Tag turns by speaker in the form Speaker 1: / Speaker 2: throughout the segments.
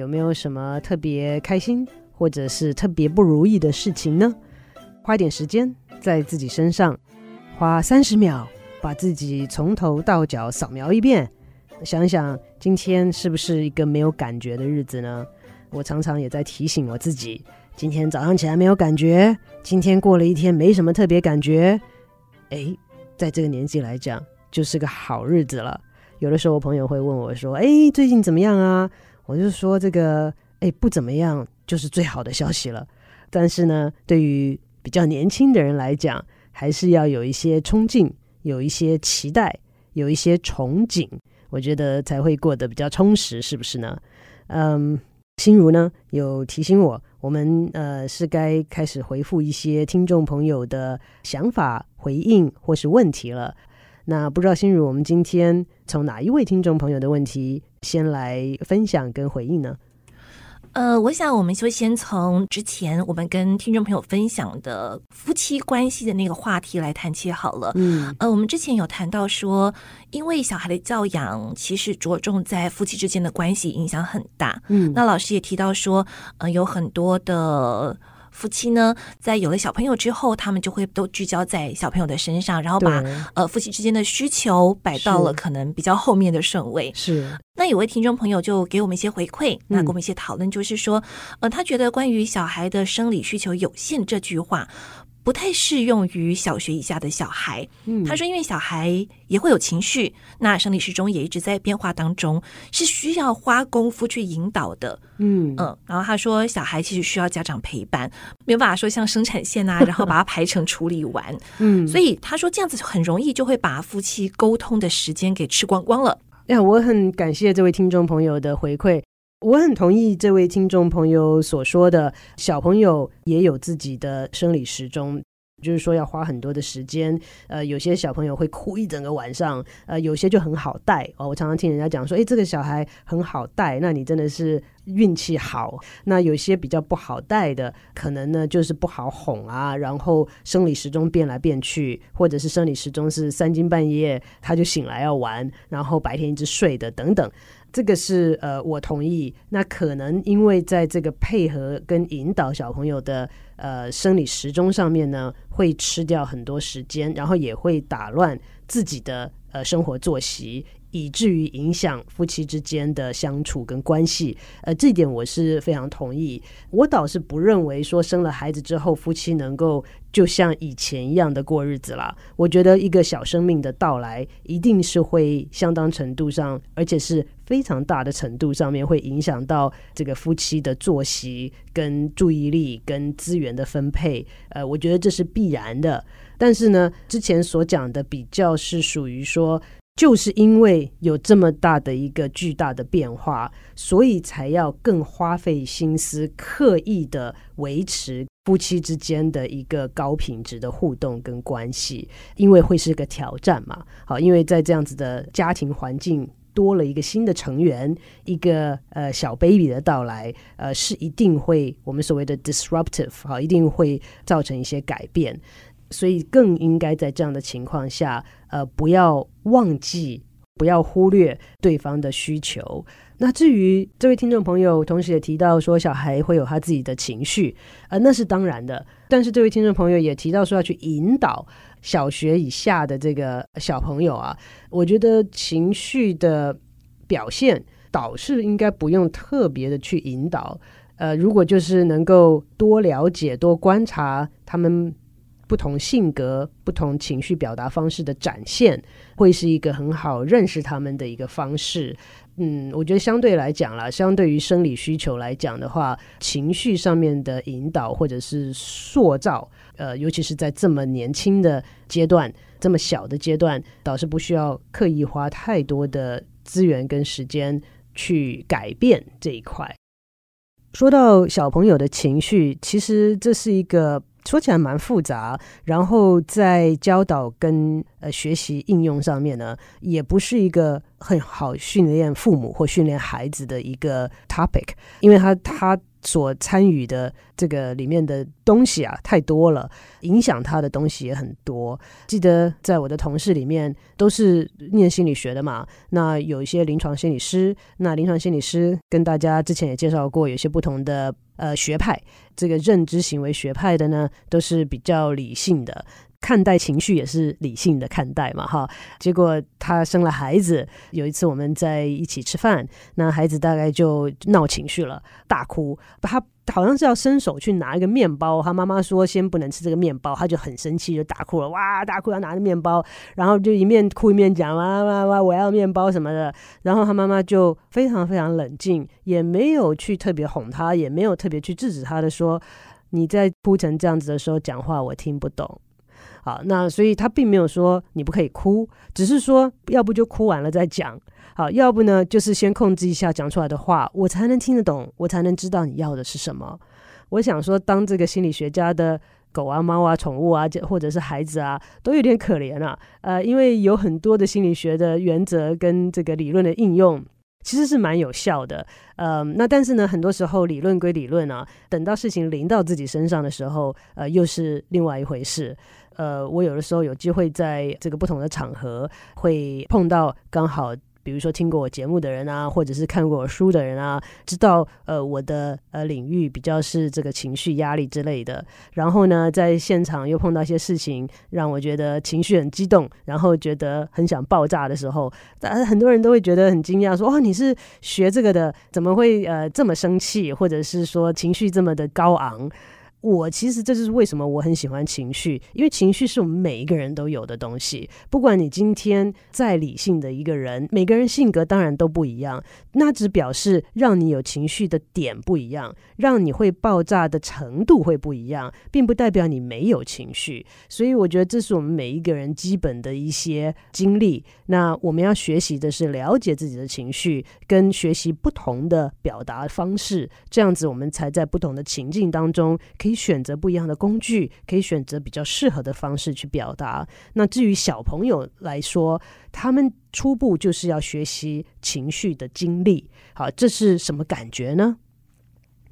Speaker 1: 有没有什么特别开心或者是特别不如意的事情呢？花点时间在自己身上，花三十秒把自己从头到脚扫描一遍，想想今天是不是一个没有感觉的日子呢？我常常也在提醒我自己，今天早上起来没有感觉，今天过了一天没什么特别感觉，诶，在这个年纪来讲，就是个好日子了。有的时候，朋友会问我说：“哎，最近怎么样啊？”我就说：“这个，哎，不怎么样，就是最好的消息了。”但是呢，对于比较年轻的人来讲，还是要有一些冲劲，有一些期待，有一些憧憬，我觉得才会过得比较充实，是不是呢？嗯，心如呢有提醒我，我们呃是该开始回复一些听众朋友的想法、回应或是问题了。那不知道心如，我们今天从哪一位听众朋友的问题先来分享跟回应呢？
Speaker 2: 呃，我想我们就先从之前我们跟听众朋友分享的夫妻关系的那个话题来谈起好了。嗯，呃，我们之前有谈到说，因为小孩的教养其实着重在夫妻之间的关系，影响很大。嗯，那老师也提到说，呃，有很多的。夫妻呢，在有了小朋友之后，他们就会都聚焦在小朋友的身上，然后把呃夫妻之间的需求摆到了可能比较后面的顺位。是。那有位听众朋友就给我们一些回馈，那给我们一些讨论，就是说，呃，他觉得关于小孩的生理需求有限这句话。不太适用于小学以下的小孩。嗯，他说，因为小孩也会有情绪，那生理时钟也一直在变化当中，是需要花功夫去引导的。嗯嗯，然后他说，小孩其实需要家长陪伴，没有办法说像生产线啊，然后把它排成处理完。嗯，所以他说这样子很容易就会把夫妻沟通的时间给吃光光了。
Speaker 1: 哎，我很感谢这位听众朋友的回馈。我很同意这位听众朋友所说的，小朋友也有自己的生理时钟，就是说要花很多的时间。呃，有些小朋友会哭一整个晚上，呃，有些就很好带哦。我常常听人家讲说，诶，这个小孩很好带，那你真的是运气好。那有些比较不好带的，可能呢就是不好哄啊，然后生理时钟变来变去，或者是生理时钟是三更半夜他就醒来要玩，然后白天一直睡的等等。这个是呃，我同意。那可能因为在这个配合跟引导小朋友的呃生理时钟上面呢，会吃掉很多时间，然后也会打乱自己的呃生活作息。以至于影响夫妻之间的相处跟关系，呃，这点我是非常同意。我倒是不认为说生了孩子之后夫妻能够就像以前一样的过日子啦。我觉得一个小生命的到来，一定是会相当程度上，而且是非常大的程度上面，会影响到这个夫妻的作息、跟注意力、跟资源的分配。呃，我觉得这是必然的。但是呢，之前所讲的比较是属于说。就是因为有这么大的一个巨大的变化，所以才要更花费心思，刻意的维持夫妻之间的一个高品质的互动跟关系，因为会是个挑战嘛。好，因为在这样子的家庭环境多了一个新的成员，一个呃小 baby 的到来，呃是一定会我们所谓的 disruptive 好，一定会造成一些改变。所以更应该在这样的情况下，呃，不要忘记，不要忽略对方的需求。那至于这位听众朋友，同时也提到说，小孩会有他自己的情绪，呃，那是当然的。但是这位听众朋友也提到说，要去引导小学以下的这个小朋友啊，我觉得情绪的表现，倒是应该不用特别的去引导。呃，如果就是能够多了解、多观察他们。不同性格、不同情绪表达方式的展现，会是一个很好认识他们的一个方式。嗯，我觉得相对来讲啦，相对于生理需求来讲的话，情绪上面的引导或者是塑造，呃，尤其是在这么年轻的阶段、这么小的阶段，倒是不需要刻意花太多的资源跟时间去改变这一块。说到小朋友的情绪，其实这是一个。说起来蛮复杂，然后在教导跟呃学习应用上面呢，也不是一个很好训练父母或训练孩子的一个 topic，因为他他。所参与的这个里面的东西啊，太多了，影响他的东西也很多。记得在我的同事里面都是念心理学的嘛，那有一些临床心理师，那临床心理师跟大家之前也介绍过，有些不同的呃学派，这个认知行为学派的呢，都是比较理性的。看待情绪也是理性的看待嘛，哈。结果他生了孩子，有一次我们在一起吃饭，那孩子大概就闹情绪了，大哭。他好像是要伸手去拿一个面包，他妈妈说先不能吃这个面包，他就很生气，就大哭了，哇，大哭要拿着面包，然后就一面哭一面讲哇哇哇，我要面包什么的。然后他妈妈就非常非常冷静，也没有去特别哄他，也没有特别去制止他的说，你在哭成这样子的时候讲话，我听不懂。好，那所以他并没有说你不可以哭，只是说要不就哭完了再讲。好，要不呢就是先控制一下讲出来的话，我才能听得懂，我才能知道你要的是什么。我想说，当这个心理学家的狗啊、猫啊、宠物啊，或者是孩子啊，都有点可怜啊。呃，因为有很多的心理学的原则跟这个理论的应用，其实是蛮有效的。呃，那但是呢，很多时候理论归理论啊，等到事情临到自己身上的时候，呃，又是另外一回事。呃，我有的时候有机会在这个不同的场合会碰到刚好，比如说听过我节目的人啊，或者是看过我书的人啊，知道呃我的呃领域比较是这个情绪压力之类的。然后呢，在现场又碰到一些事情，让我觉得情绪很激动，然后觉得很想爆炸的时候，但很多人都会觉得很惊讶，说：“哦，你是学这个的，怎么会呃这么生气，或者是说情绪这么的高昂？”我其实这就是为什么我很喜欢情绪，因为情绪是我们每一个人都有的东西。不管你今天再理性的一个人，每个人性格当然都不一样，那只表示让你有情绪的点不一样，让你会爆炸的程度会不一样，并不代表你没有情绪。所以我觉得这是我们每一个人基本的一些经历。那我们要学习的是了解自己的情绪，跟学习不同的表达方式，这样子我们才在不同的情境当中可以。可以选择不一样的工具，可以选择比较适合的方式去表达。那至于小朋友来说，他们初步就是要学习情绪的经历。好，这是什么感觉呢？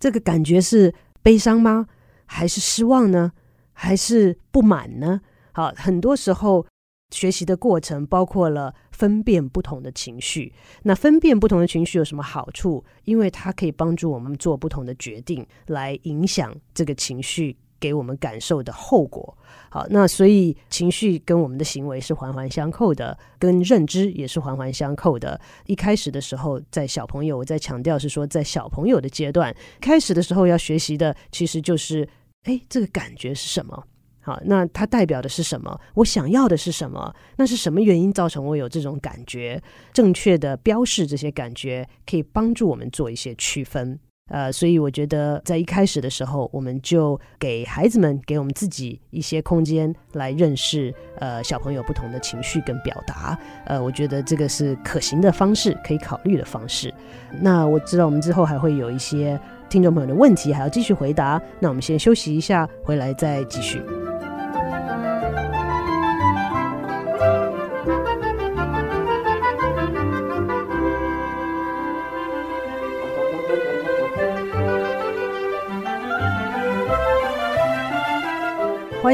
Speaker 1: 这个感觉是悲伤吗？还是失望呢？还是不满呢？好，很多时候。学习的过程包括了分辨不同的情绪。那分辨不同的情绪有什么好处？因为它可以帮助我们做不同的决定，来影响这个情绪给我们感受的后果。好，那所以情绪跟我们的行为是环环相扣的，跟认知也是环环相扣的。一开始的时候，在小朋友，我在强调是说，在小朋友的阶段，开始的时候要学习的其实就是，哎，这个感觉是什么？好，那它代表的是什么？我想要的是什么？那是什么原因造成我有这种感觉？正确的标示这些感觉，可以帮助我们做一些区分。呃，所以我觉得在一开始的时候，我们就给孩子们，给我们自己一些空间来认识呃小朋友不同的情绪跟表达。呃，我觉得这个是可行的方式，可以考虑的方式。那我知道我们之后还会有一些听众朋友的问题，还要继续回答。那我们先休息一下，回来再继续。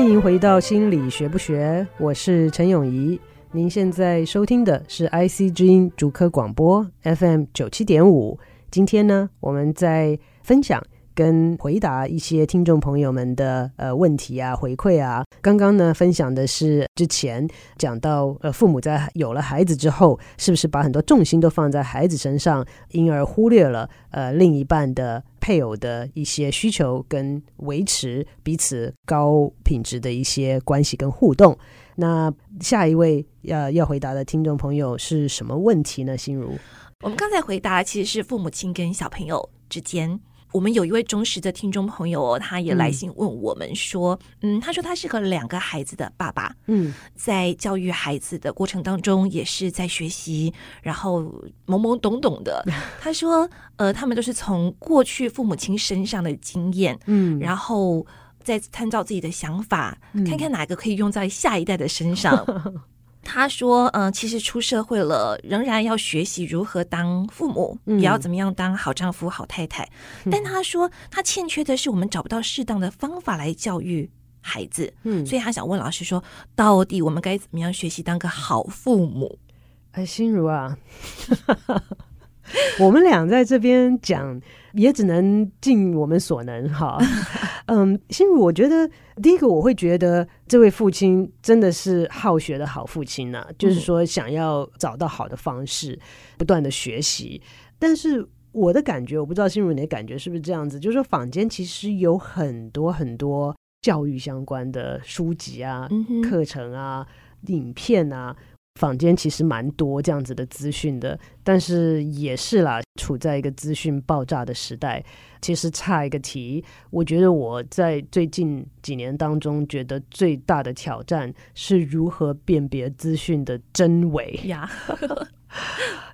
Speaker 1: 欢迎回到心理学不学，我是陈永仪。您现在收听的是 IC 之音竹科广播 FM 九七点五。今天呢，我们在分享跟回答一些听众朋友们的呃问题啊、回馈啊。刚刚呢，分享的是之前讲到呃，父母在有了孩子之后，是不是把很多重心都放在孩子身上，因而忽略了呃另一半的。配偶的一些需求跟维持彼此高品质的一些关系跟互动。那下一位要要回答的听众朋友是什么问题呢？心如，
Speaker 2: 我们刚才回答其实是父母亲跟小朋友之间我们有一位忠实的听众朋友，他也来信问我们说，嗯，嗯，他说他是个两个孩子的爸爸，嗯，在教育孩子的过程当中，也是在学习，然后懵懵懂懂的。他说，呃，他们都是从过去父母亲身上的经验，嗯，然后再参照自己的想法，嗯，看看哪个可以用在下一代的身上。他说：“嗯、呃，其实出社会了，仍然要学习如何当父母，嗯、也要怎么样当好丈夫、好太太。嗯、但他说，他欠缺的是我们找不到适当的方法来教育孩子。嗯，所以他想问老师说，到底我们该怎么样学习当个好父母？”
Speaker 1: 哎，心如啊。我们俩在这边讲，也只能尽我们所能哈。嗯，心如，我觉得第一个我会觉得这位父亲真的是好学的好父亲呢、啊，就是说想要找到好的方式，不断的学习。但是我的感觉，我不知道心如你的感觉是不是这样子，就是说坊间其实有很多很多教育相关的书籍啊、课程啊、影片啊。坊间其实蛮多这样子的资讯的，但是也是啦，处在一个资讯爆炸的时代。其实差一个题，我觉得我在最近几年当中，觉得最大的挑战是如何辨别资讯的真伪呀。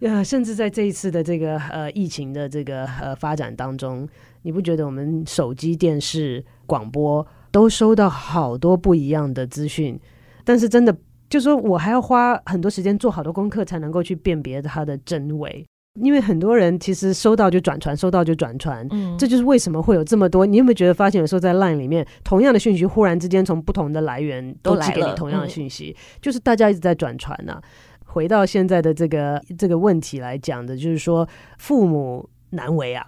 Speaker 1: 呀，甚至在这一次的这个呃疫情的这个呃发展当中，你不觉得我们手机、电视、广播都收到好多不一样的资讯，但是真的。就说我还要花很多时间做好多功课，才能够去辨别它的真伪。因为很多人其实收到就转传，收到就转传，嗯，这就是为什么会有这么多。你有没有觉得发现有时候在 LINE 里面，同样的讯息忽然之间从不同的来源都寄给你同样的讯息，就是大家一直在转传呐、啊。回到现在的这个这个问题来讲的，就是说父母难为啊，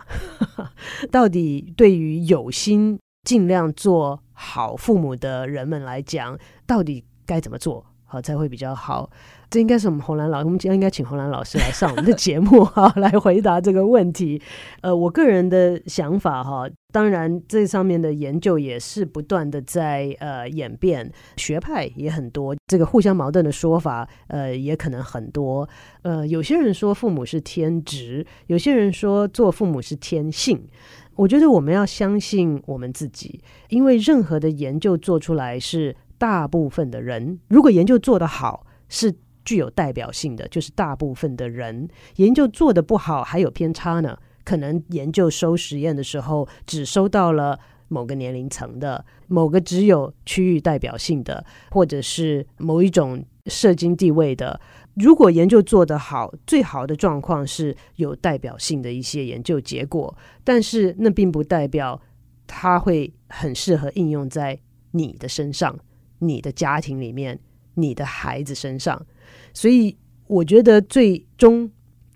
Speaker 1: 到底对于有心尽量做好父母的人们来讲，到底该怎么做？好，才会比较好。这应该是我们红兰老，我们今天应该请红兰老师来上我们的节目哈，来回答这个问题。呃，我个人的想法哈，当然这上面的研究也是不断的在呃演变，学派也很多，这个互相矛盾的说法呃也可能很多。呃，有些人说父母是天职，有些人说做父母是天性。我觉得我们要相信我们自己，因为任何的研究做出来是。大部分的人，如果研究做得好，是具有代表性的，就是大部分的人研究做得不好，还有偏差呢。可能研究收实验的时候，只收到了某个年龄层的，某个只有区域代表性的，或者是某一种社经地位的。如果研究做得好，最好的状况是有代表性的一些研究结果，但是那并不代表它会很适合应用在你的身上。你的家庭里面，你的孩子身上，所以我觉得最终，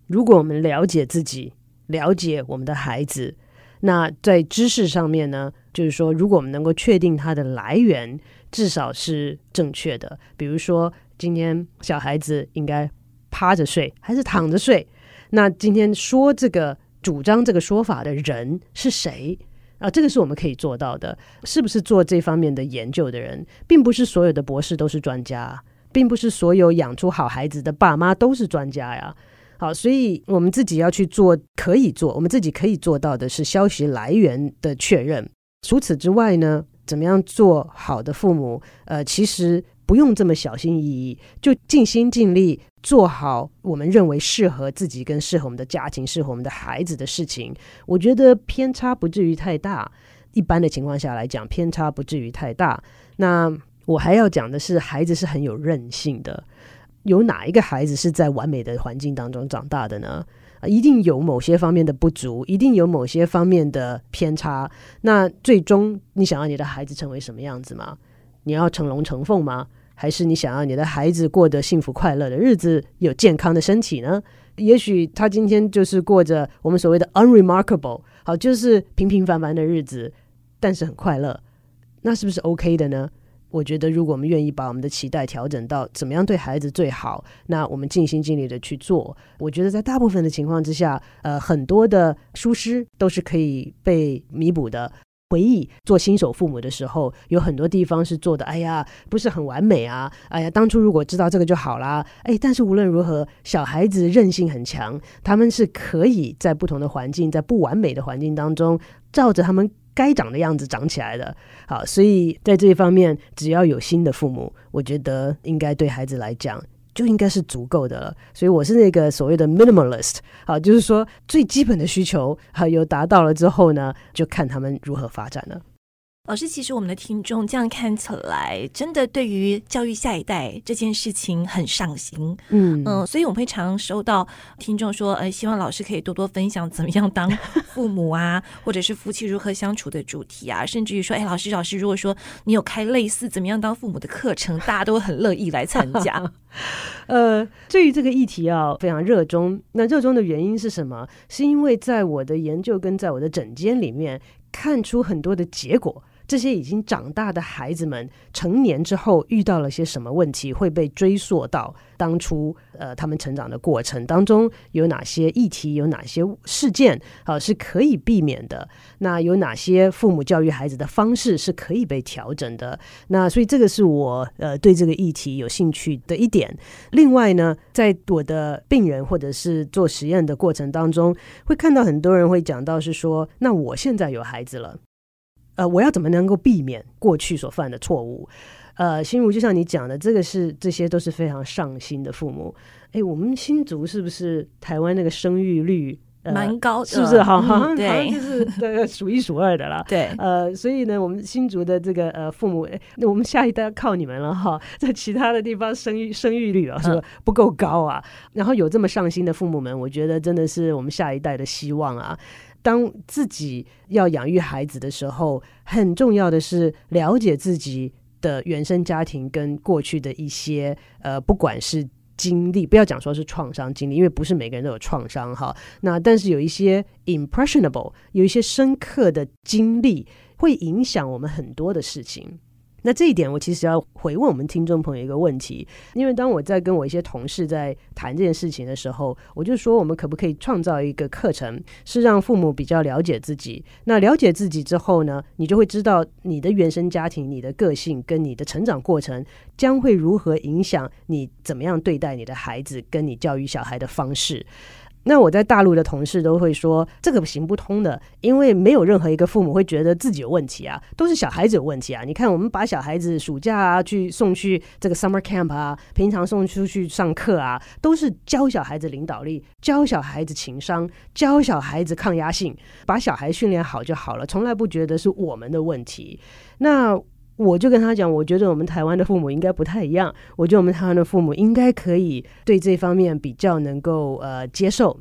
Speaker 1: 如果我们了解自己，了解我们的孩子，那在知识上面呢，就是说，如果我们能够确定它的来源，至少是正确的。比如说，今天小孩子应该趴着睡还是躺着睡？那今天说这个主张这个说法的人是谁？啊，这个是我们可以做到的，是不是做这方面的研究的人，并不是所有的博士都是专家，并不是所有养出好孩子的爸妈都是专家呀。好，所以我们自己要去做，可以做，我们自己可以做到的是消息来源的确认。除此之外呢，怎么样做好的父母？呃，其实。不用这么小心翼翼，就尽心尽力做好我们认为适合自己跟适合我们的家庭、适合我们的孩子的事情。我觉得偏差不至于太大。一般的情况下来讲，偏差不至于太大。那我还要讲的是，孩子是很有韧性的。有哪一个孩子是在完美的环境当中长大的呢？啊，一定有某些方面的不足，一定有某些方面的偏差。那最终，你想要你的孩子成为什么样子吗？你要成龙成凤吗？还是你想要你的孩子过得幸福快乐的日子，有健康的身体呢？也许他今天就是过着我们所谓的 unremarkable，好，就是平平凡凡的日子，但是很快乐，那是不是 OK 的呢？我觉得，如果我们愿意把我们的期待调整到怎么样对孩子最好，那我们尽心尽力的去做。我觉得在大部分的情况之下，呃，很多的疏失都是可以被弥补的。回忆做新手父母的时候，有很多地方是做的，哎呀，不是很完美啊，哎呀，当初如果知道这个就好啦。哎，但是无论如何，小孩子韧性很强，他们是可以在不同的环境，在不完美的环境当中，照着他们该长的样子长起来的。好，所以在这一方面，只要有新的父母，我觉得应该对孩子来讲。就应该是足够的了，所以我是那个所谓的 minimalist，好，就是说最基本的需求好有达到了之后呢，就看他们如何发展了。
Speaker 2: 老师，其实我们的听众这样看起来，真的对于教育下一代这件事情很上心。嗯嗯，所以我们会常收到听众说，呃，希望老师可以多多分享怎么样当父母啊，或者是夫妻如何相处的主题啊，甚至于说，哎，老师，老师，如果说你有开类似怎么样当父母的课程，大家都很乐意来参加。
Speaker 1: 呃，对于这个议题啊，非常热衷。那热衷的原因是什么？是因为在我的研究跟在我的诊间里面，看出很多的结果。这些已经长大的孩子们成年之后遇到了些什么问题，会被追溯到当初呃他们成长的过程当中有哪些议题，有哪些事件啊、是可以避免的？那有哪些父母教育孩子的方式是可以被调整的？那所以这个是我呃对这个议题有兴趣的一点。另外呢，在我的病人或者是做实验的过程当中，会看到很多人会讲到是说，那我现在有孩子了。呃，我要怎么能够避免过去所犯的错误？呃，心如就像你讲的，这个是这些都是非常上心的父母。哎，我们新竹是不是台湾那个生育率
Speaker 2: 蛮高的？
Speaker 1: 是不是？好，好像、
Speaker 2: 嗯、对，
Speaker 1: 好像就是呃数一数二的了。
Speaker 2: 对，
Speaker 1: 呃，所以呢，我们新竹的这个呃父母，那我们下一代要靠你们了哈。在其他的地方生育生育率啊，是不够高啊？然后有这么上心的父母们，我觉得真的是我们下一代的希望啊。当自己要养育孩子的时候，很重要的是了解自己的原生家庭跟过去的一些呃，不管是经历，不要讲说是创伤经历，因为不是每个人都有创伤哈。那但是有一些 impressionable，有一些深刻的经历，会影响我们很多的事情。那这一点，我其实要回问我们听众朋友一个问题，因为当我在跟我一些同事在谈这件事情的时候，我就说，我们可不可以创造一个课程，是让父母比较了解自己？那了解自己之后呢，你就会知道你的原生家庭、你的个性跟你的成长过程将会如何影响你怎么样对待你的孩子，跟你教育小孩的方式。那我在大陆的同事都会说，这个行不通的，因为没有任何一个父母会觉得自己有问题啊，都是小孩子有问题啊。你看，我们把小孩子暑假啊去送去这个 summer camp 啊，平常送出去上课啊，都是教小孩子领导力，教小孩子情商，教小孩子抗压性，把小孩训练好就好了，从来不觉得是我们的问题。那。我就跟他讲，我觉得我们台湾的父母应该不太一样。我觉得我们台湾的父母应该可以对这方面比较能够呃接受。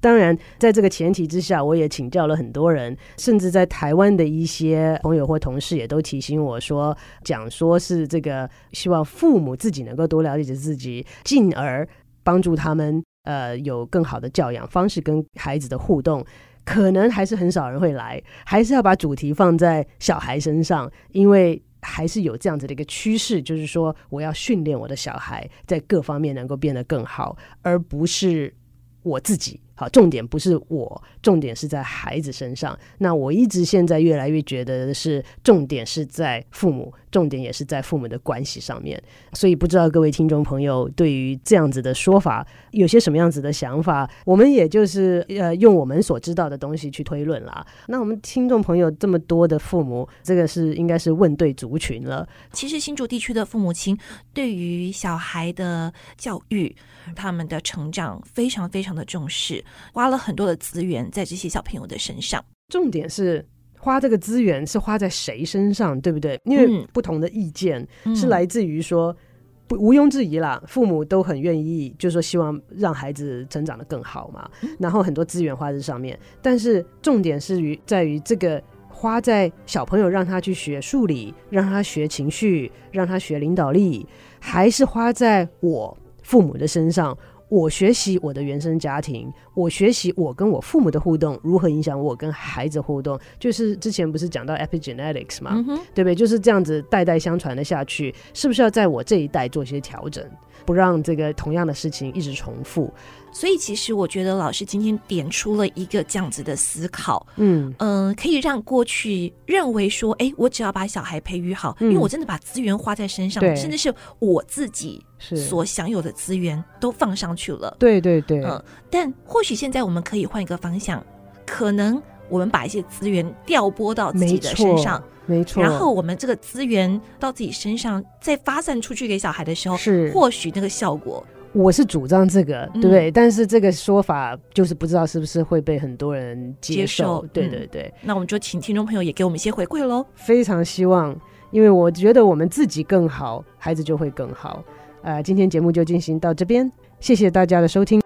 Speaker 1: 当然，在这个前提之下，我也请教了很多人，甚至在台湾的一些朋友或同事也都提醒我说，讲说是这个希望父母自己能够多了解自己，进而帮助他们呃有更好的教养方式跟孩子的互动。可能还是很少人会来，还是要把主题放在小孩身上，因为。还是有这样子的一个趋势，就是说，我要训练我的小孩在各方面能够变得更好，而不是我自己。好，重点不是我，重点是在孩子身上。那我一直现在越来越觉得是，重点是在父母，重点也是在父母的关系上面。所以不知道各位听众朋友对于这样子的说法有些什么样子的想法？我们也就是呃用我们所知道的东西去推论啦。那我们听众朋友这么多的父母，这个是应该是问对族群了。
Speaker 2: 其实新竹地区的父母亲对于小孩的教育，他们的成长非常非常的重视。花了很多的资源在这些小朋友的身上，
Speaker 1: 重点是花这个资源是花在谁身上，对不对？因为不同的意见是来自于说，不毋庸置疑啦，父母都很愿意，就是说希望让孩子成长的更好嘛，然后很多资源花在上面。但是重点是于在于这个花在小朋友让他去学数理，让他学情绪，让他学领导力，还是花在我父母的身上？我学习我的原生家庭，我学习我跟我父母的互动如何影响我跟孩子互动，就是之前不是讲到 epigenetics 嘛，嗯、对不对？就是这样子代代相传的下去，是不是要在我这一代做些调整，不让这个同样的事情一直重复？
Speaker 2: 所以其实我觉得老师今天点出了一个这样子的思考，
Speaker 1: 嗯。
Speaker 2: 嗯、呃，可以让过去认为说，哎，我只要把小孩培育好，嗯、因为我真的把资源花在身上，甚至是我自己所享有的资源都放上去了。
Speaker 1: 对对对，
Speaker 2: 嗯、呃，但或许现在我们可以换一个方向，可能我们把一些资源调拨到自己的身上。
Speaker 1: 没错，
Speaker 2: 然后我们这个资源到自己身上再发散出去给小孩的时候，
Speaker 1: 是。
Speaker 2: 或许那个效果，
Speaker 1: 我是主张这个，对不对？嗯、但是这个说法就是不知道是不是会被很多人接受。接受对对对、嗯，
Speaker 2: 那我们就请听众朋友也给我们一些回馈喽。
Speaker 1: 非常希望，因为我觉得我们自己更好，孩子就会更好。呃，今天节目就进行到这边，谢谢大家的收听。